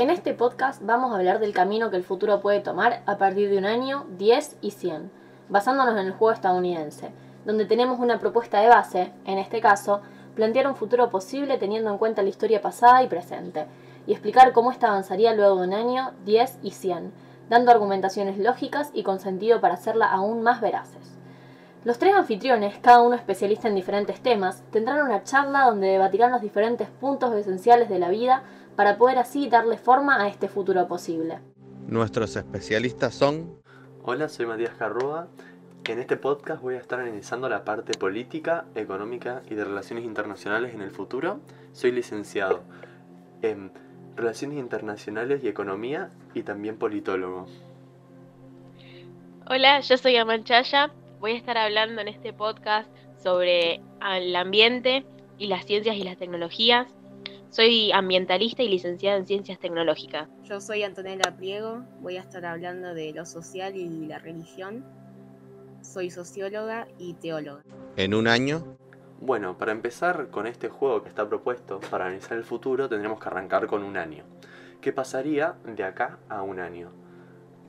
En este podcast vamos a hablar del camino que el futuro puede tomar a partir de un año, 10 y 100, basándonos en el juego estadounidense, donde tenemos una propuesta de base, en este caso, plantear un futuro posible teniendo en cuenta la historia pasada y presente, y explicar cómo ésta avanzaría luego de un año, 10 y 100, dando argumentaciones lógicas y con sentido para hacerla aún más veraces. Los tres anfitriones, cada uno especialista en diferentes temas, tendrán una charla donde debatirán los diferentes puntos esenciales de la vida para poder así darle forma a este futuro posible. Nuestros especialistas son... Hola, soy Matías Carrúa. En este podcast voy a estar analizando la parte política, económica y de relaciones internacionales en el futuro. Soy licenciado en Relaciones Internacionales y Economía y también politólogo. Hola, yo soy Amal Chaya. Voy a estar hablando en este podcast sobre el ambiente y las ciencias y las tecnologías. Soy ambientalista y licenciada en ciencias tecnológicas. Yo soy Antonella Priego. Voy a estar hablando de lo social y la religión. Soy socióloga y teóloga. En un año, Bueno, para empezar con este juego que está propuesto para analizar el futuro, tendremos que arrancar con un año. ¿Qué pasaría de acá a un año?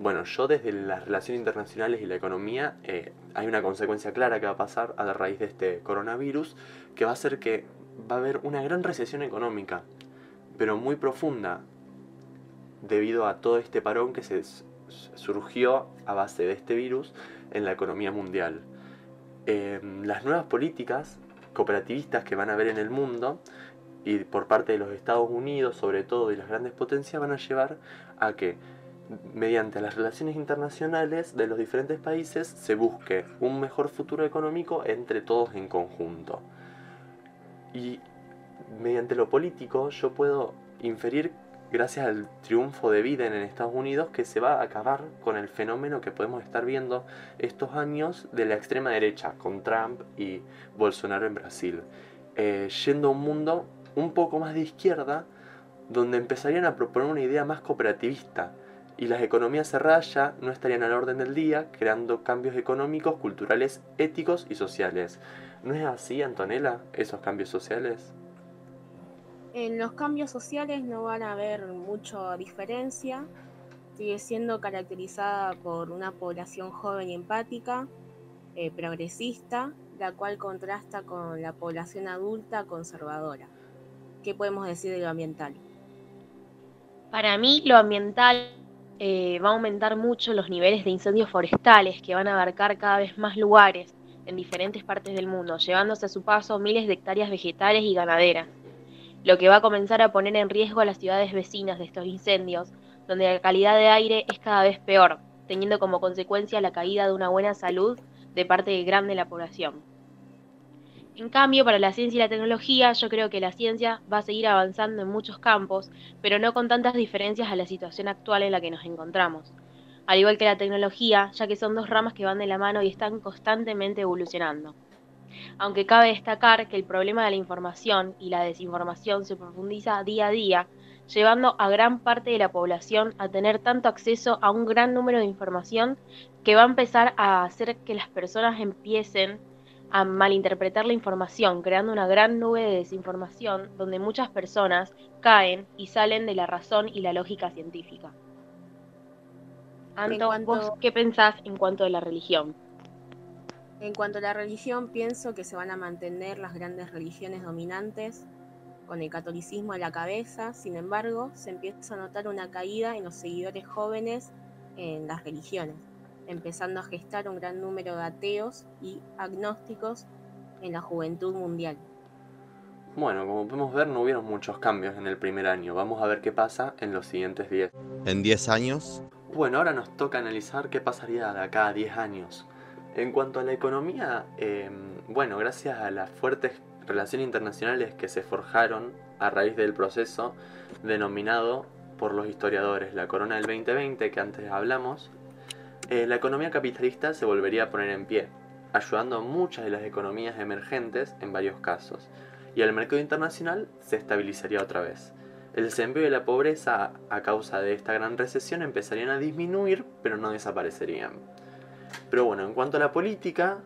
Bueno, yo desde las relaciones internacionales y la economía, eh, hay una consecuencia clara que va a pasar a la raíz de este coronavirus, que va a ser que va a haber una gran recesión económica, pero muy profunda, debido a todo este parón que se surgió a base de este virus en la economía mundial. Eh, las nuevas políticas cooperativistas que van a haber en el mundo y por parte de los Estados Unidos sobre todo y las grandes potencias van a llevar a que mediante las relaciones internacionales de los diferentes países se busque un mejor futuro económico entre todos en conjunto. Y mediante lo político yo puedo inferir, gracias al triunfo de Biden en Estados Unidos, que se va a acabar con el fenómeno que podemos estar viendo estos años de la extrema derecha, con Trump y Bolsonaro en Brasil, eh, yendo a un mundo un poco más de izquierda, donde empezarían a proponer una idea más cooperativista, y las economías cerradas ya no estarían al orden del día, creando cambios económicos, culturales, éticos y sociales. ¿No es así, Antonella, esos cambios sociales? En los cambios sociales no van a haber mucha diferencia. Sigue siendo caracterizada por una población joven y empática, eh, progresista, la cual contrasta con la población adulta conservadora. ¿Qué podemos decir de lo ambiental? Para mí, lo ambiental eh, va a aumentar mucho los niveles de incendios forestales que van a abarcar cada vez más lugares en diferentes partes del mundo, llevándose a su paso miles de hectáreas vegetales y ganaderas, lo que va a comenzar a poner en riesgo a las ciudades vecinas de estos incendios, donde la calidad de aire es cada vez peor, teniendo como consecuencia la caída de una buena salud de parte grande de la población. En cambio, para la ciencia y la tecnología, yo creo que la ciencia va a seguir avanzando en muchos campos, pero no con tantas diferencias a la situación actual en la que nos encontramos. Al igual que la tecnología, ya que son dos ramas que van de la mano y están constantemente evolucionando. Aunque cabe destacar que el problema de la información y la desinformación se profundiza día a día, llevando a gran parte de la población a tener tanto acceso a un gran número de información que va a empezar a hacer que las personas empiecen a malinterpretar la información, creando una gran nube de desinformación donde muchas personas caen y salen de la razón y la lógica científica. Anto, cuanto- ¿vos qué pensás en cuanto a la religión? En cuanto a la religión, pienso que se van a mantener las grandes religiones dominantes con el catolicismo a la cabeza, sin embargo, se empieza a notar una caída en los seguidores jóvenes en las religiones, empezando a gestar un gran número de ateos y agnósticos en la juventud mundial. Bueno, como podemos ver no hubieron muchos cambios en el primer año. Vamos a ver qué pasa en los siguientes 10. en 10 años, Bueno, ahora nos toca analizar qué pasaría de acá a 10 años. En cuanto a la economía, eh, bueno, gracias a las fuertes relaciones internacionales que se forjaron a raíz del proceso denominado por los historiadores la Corona del 2020 que antes hablamos, eh, la economía capitalista se volvería a poner en pie, ayudando a muchas de las economías emergentes en varios casos, y el mercado internacional se estabilizaría otra vez. El desempleo y la pobreza a causa de esta gran recesión empezarían a disminuir, pero no desaparecerían. Pero bueno, en cuanto a la política,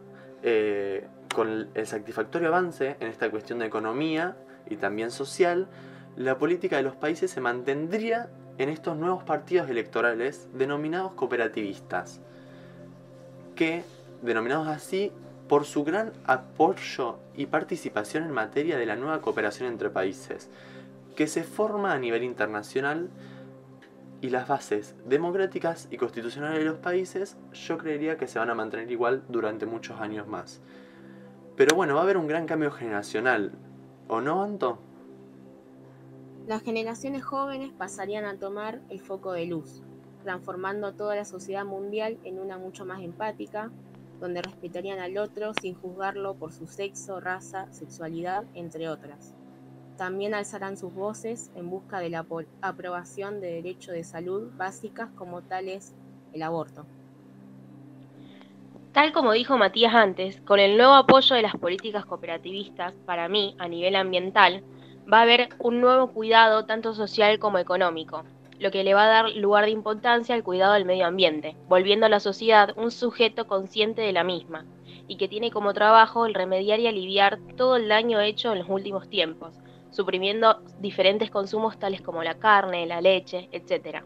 eh, con el satisfactorio avance en esta cuestión de economía y también social, la política de los países se mantendría en estos nuevos partidos electorales denominados cooperativistas, que, denominados así, por su gran apoyo y participación en materia de la nueva cooperación entre países, que se forma a nivel internacional y las bases democráticas y constitucionales de los países yo creería que se van a mantener igual durante muchos años más. Pero bueno, va a haber un gran cambio generacional, ¿o no, Anto? Las generaciones jóvenes pasarían a tomar el foco de luz, transformando toda la sociedad mundial en una mucho más empática, donde respetarían al otro sin juzgarlo por su sexo, raza, sexualidad, entre otras. También alzarán sus voces en busca de la aprobación de derechos de salud básicas como tal es el aborto. Tal como dijo Matías antes, con el nuevo apoyo de las políticas cooperativistas, para mí, a nivel ambiental, va a haber un nuevo cuidado tanto social como económico, lo que le va a dar lugar de importancia al cuidado del medio ambiente, volviendo a la sociedad un sujeto consciente de la misma, y que tiene como trabajo el remediar y aliviar todo el daño hecho en los últimos tiempos, suprimiendo diferentes consumos tales como la carne, la leche, etc.,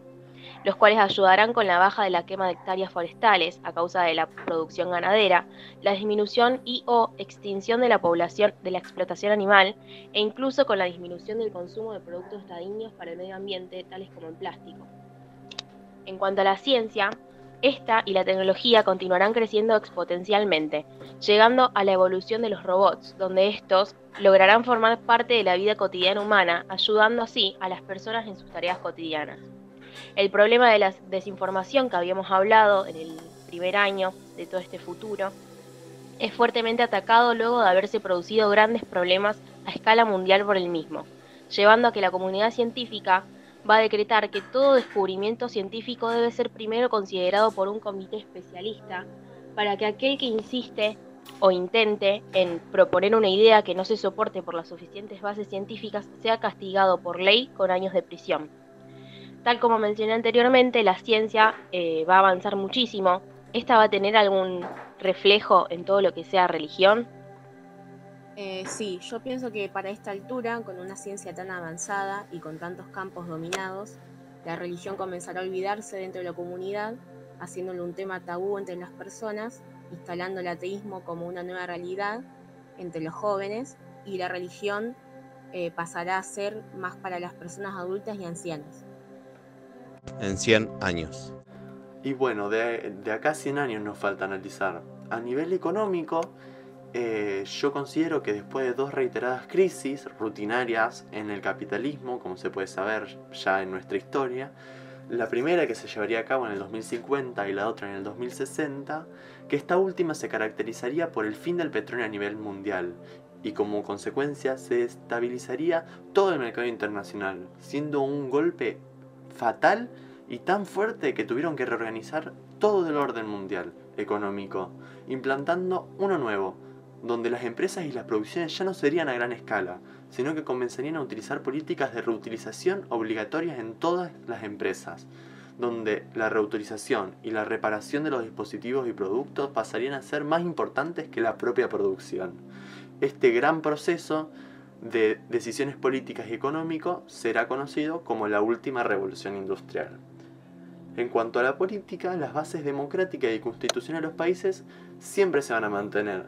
los cuales ayudarán con la baja de la quema de hectáreas forestales a causa de la producción ganadera, la disminución y o extinción de la población de la explotación animal e incluso con la disminución del consumo de productos dañinos para el medio ambiente tales como el plástico. En cuanto a la ciencia, esta y la tecnología continuarán creciendo exponencialmente, llegando a la evolución de los robots, donde estos lograrán formar parte de la vida cotidiana humana, ayudando así a las personas en sus tareas cotidianas. El problema de la desinformación que habíamos hablado en el primer año de todo este futuro es fuertemente atacado luego de haberse producido grandes problemas a escala mundial por el mismo, llevando a que la comunidad científica va a decretar que todo descubrimiento científico debe ser primero considerado por un comité especialista para que aquel que insiste o intente en proponer una idea que no se soporte por las suficientes bases científicas sea castigado por ley con años de prisión. Tal como mencioné anteriormente, la ciencia eh, va a avanzar muchísimo. ¿Esta va a tener algún reflejo en todo lo que sea religión? Eh, sí, yo pienso que para esta altura, con una ciencia tan avanzada y con tantos campos dominados, la religión comenzará a olvidarse dentro de la comunidad, haciéndolo un tema tabú entre las personas, instalando el ateísmo como una nueva realidad entre los jóvenes y la religión eh, pasará a ser más para las personas adultas y ancianas. En 100 años. Y bueno, de, de acá a 100 años nos falta analizar. A nivel económico, eh, yo considero que después de dos reiteradas crisis rutinarias en el capitalismo, como se puede saber ya en nuestra historia, la primera que se llevaría a cabo en el 2050 y la otra en el 2060, que esta última se caracterizaría por el fin del petróleo a nivel mundial y como consecuencia se estabilizaría todo el mercado internacional, siendo un golpe fatal y tan fuerte que tuvieron que reorganizar todo el orden mundial económico, implantando uno nuevo, donde las empresas y las producciones ya no serían a gran escala, sino que comenzarían a utilizar políticas de reutilización obligatorias en todas las empresas, donde la reutilización y la reparación de los dispositivos y productos pasarían a ser más importantes que la propia producción. Este gran proceso de decisiones políticas y económicas será conocido como la última revolución industrial. En cuanto a la política, las bases democráticas y constitucionales de los países siempre se van a mantener,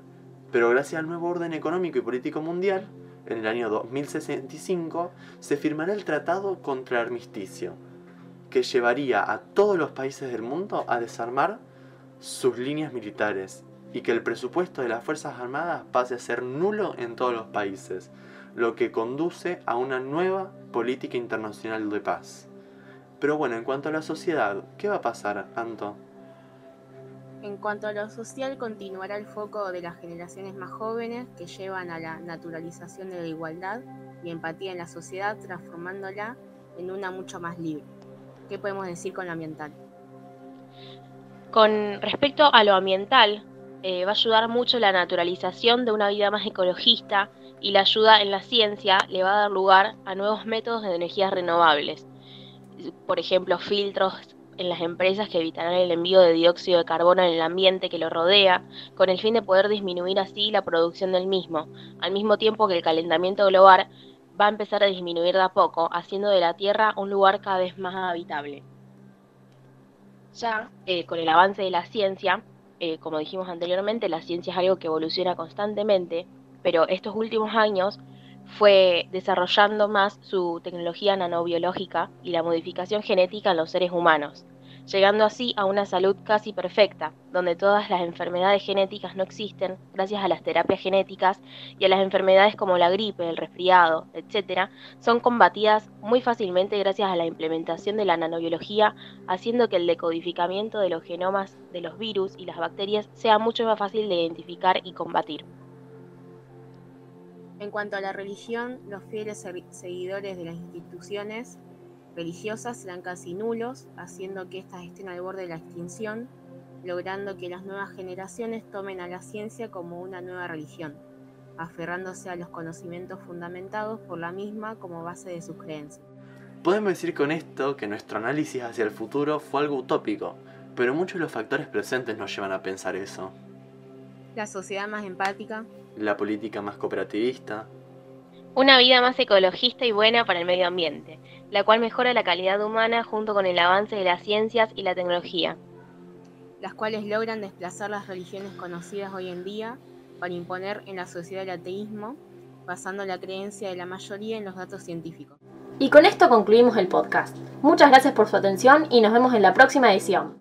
pero gracias al nuevo orden económico y político mundial, en el año 2065 se firmará el Tratado contra el Armisticio, que llevaría a todos los países del mundo a desarmar sus líneas militares y que el presupuesto de las Fuerzas Armadas pase a ser nulo en todos los países, lo que conduce a una nueva política internacional de paz. Pero bueno, en cuanto a la sociedad, ¿qué va a pasar, Anto? En cuanto a lo social, continuará el foco de las generaciones más jóvenes que llevan a la naturalización de la igualdad y empatía en la sociedad, transformándola en una mucho más libre. ¿Qué podemos decir con lo ambiental? Con respecto a lo ambiental, eh, va a ayudar mucho la naturalización de una vida más ecologista y la ayuda en la ciencia le va a dar lugar a nuevos métodos de energías renovables. Por ejemplo, filtros en las empresas que evitarán el envío de dióxido de carbono en el ambiente que lo rodea, con el fin de poder disminuir así la producción del mismo, al mismo tiempo que el calentamiento global va a empezar a disminuir de a poco, haciendo de la Tierra un lugar cada vez más habitable. Ya eh, con el avance de la ciencia, eh, como dijimos anteriormente, la ciencia es algo que evoluciona constantemente, pero estos últimos años fue desarrollando más su tecnología nanobiológica y la modificación genética en los seres humanos, llegando así a una salud casi perfecta, donde todas las enfermedades genéticas no existen gracias a las terapias genéticas y a las enfermedades como la gripe, el resfriado, etc., son combatidas muy fácilmente gracias a la implementación de la nanobiología, haciendo que el decodificamiento de los genomas de los virus y las bacterias sea mucho más fácil de identificar y combatir. En cuanto a la religión, los fieles seguidores de las instituciones religiosas serán casi nulos, haciendo que éstas estén al borde de la extinción, logrando que las nuevas generaciones tomen a la ciencia como una nueva religión, aferrándose a los conocimientos fundamentados por la misma como base de sus creencias. Podemos decir con esto que nuestro análisis hacia el futuro fue algo utópico, pero muchos de los factores presentes nos llevan a pensar eso. La sociedad más empática. La política más cooperativista. Una vida más ecologista y buena para el medio ambiente, la cual mejora la calidad humana junto con el avance de las ciencias y la tecnología. Las cuales logran desplazar las religiones conocidas hoy en día para imponer en la sociedad el ateísmo, basando la creencia de la mayoría en los datos científicos. Y con esto concluimos el podcast. Muchas gracias por su atención y nos vemos en la próxima edición.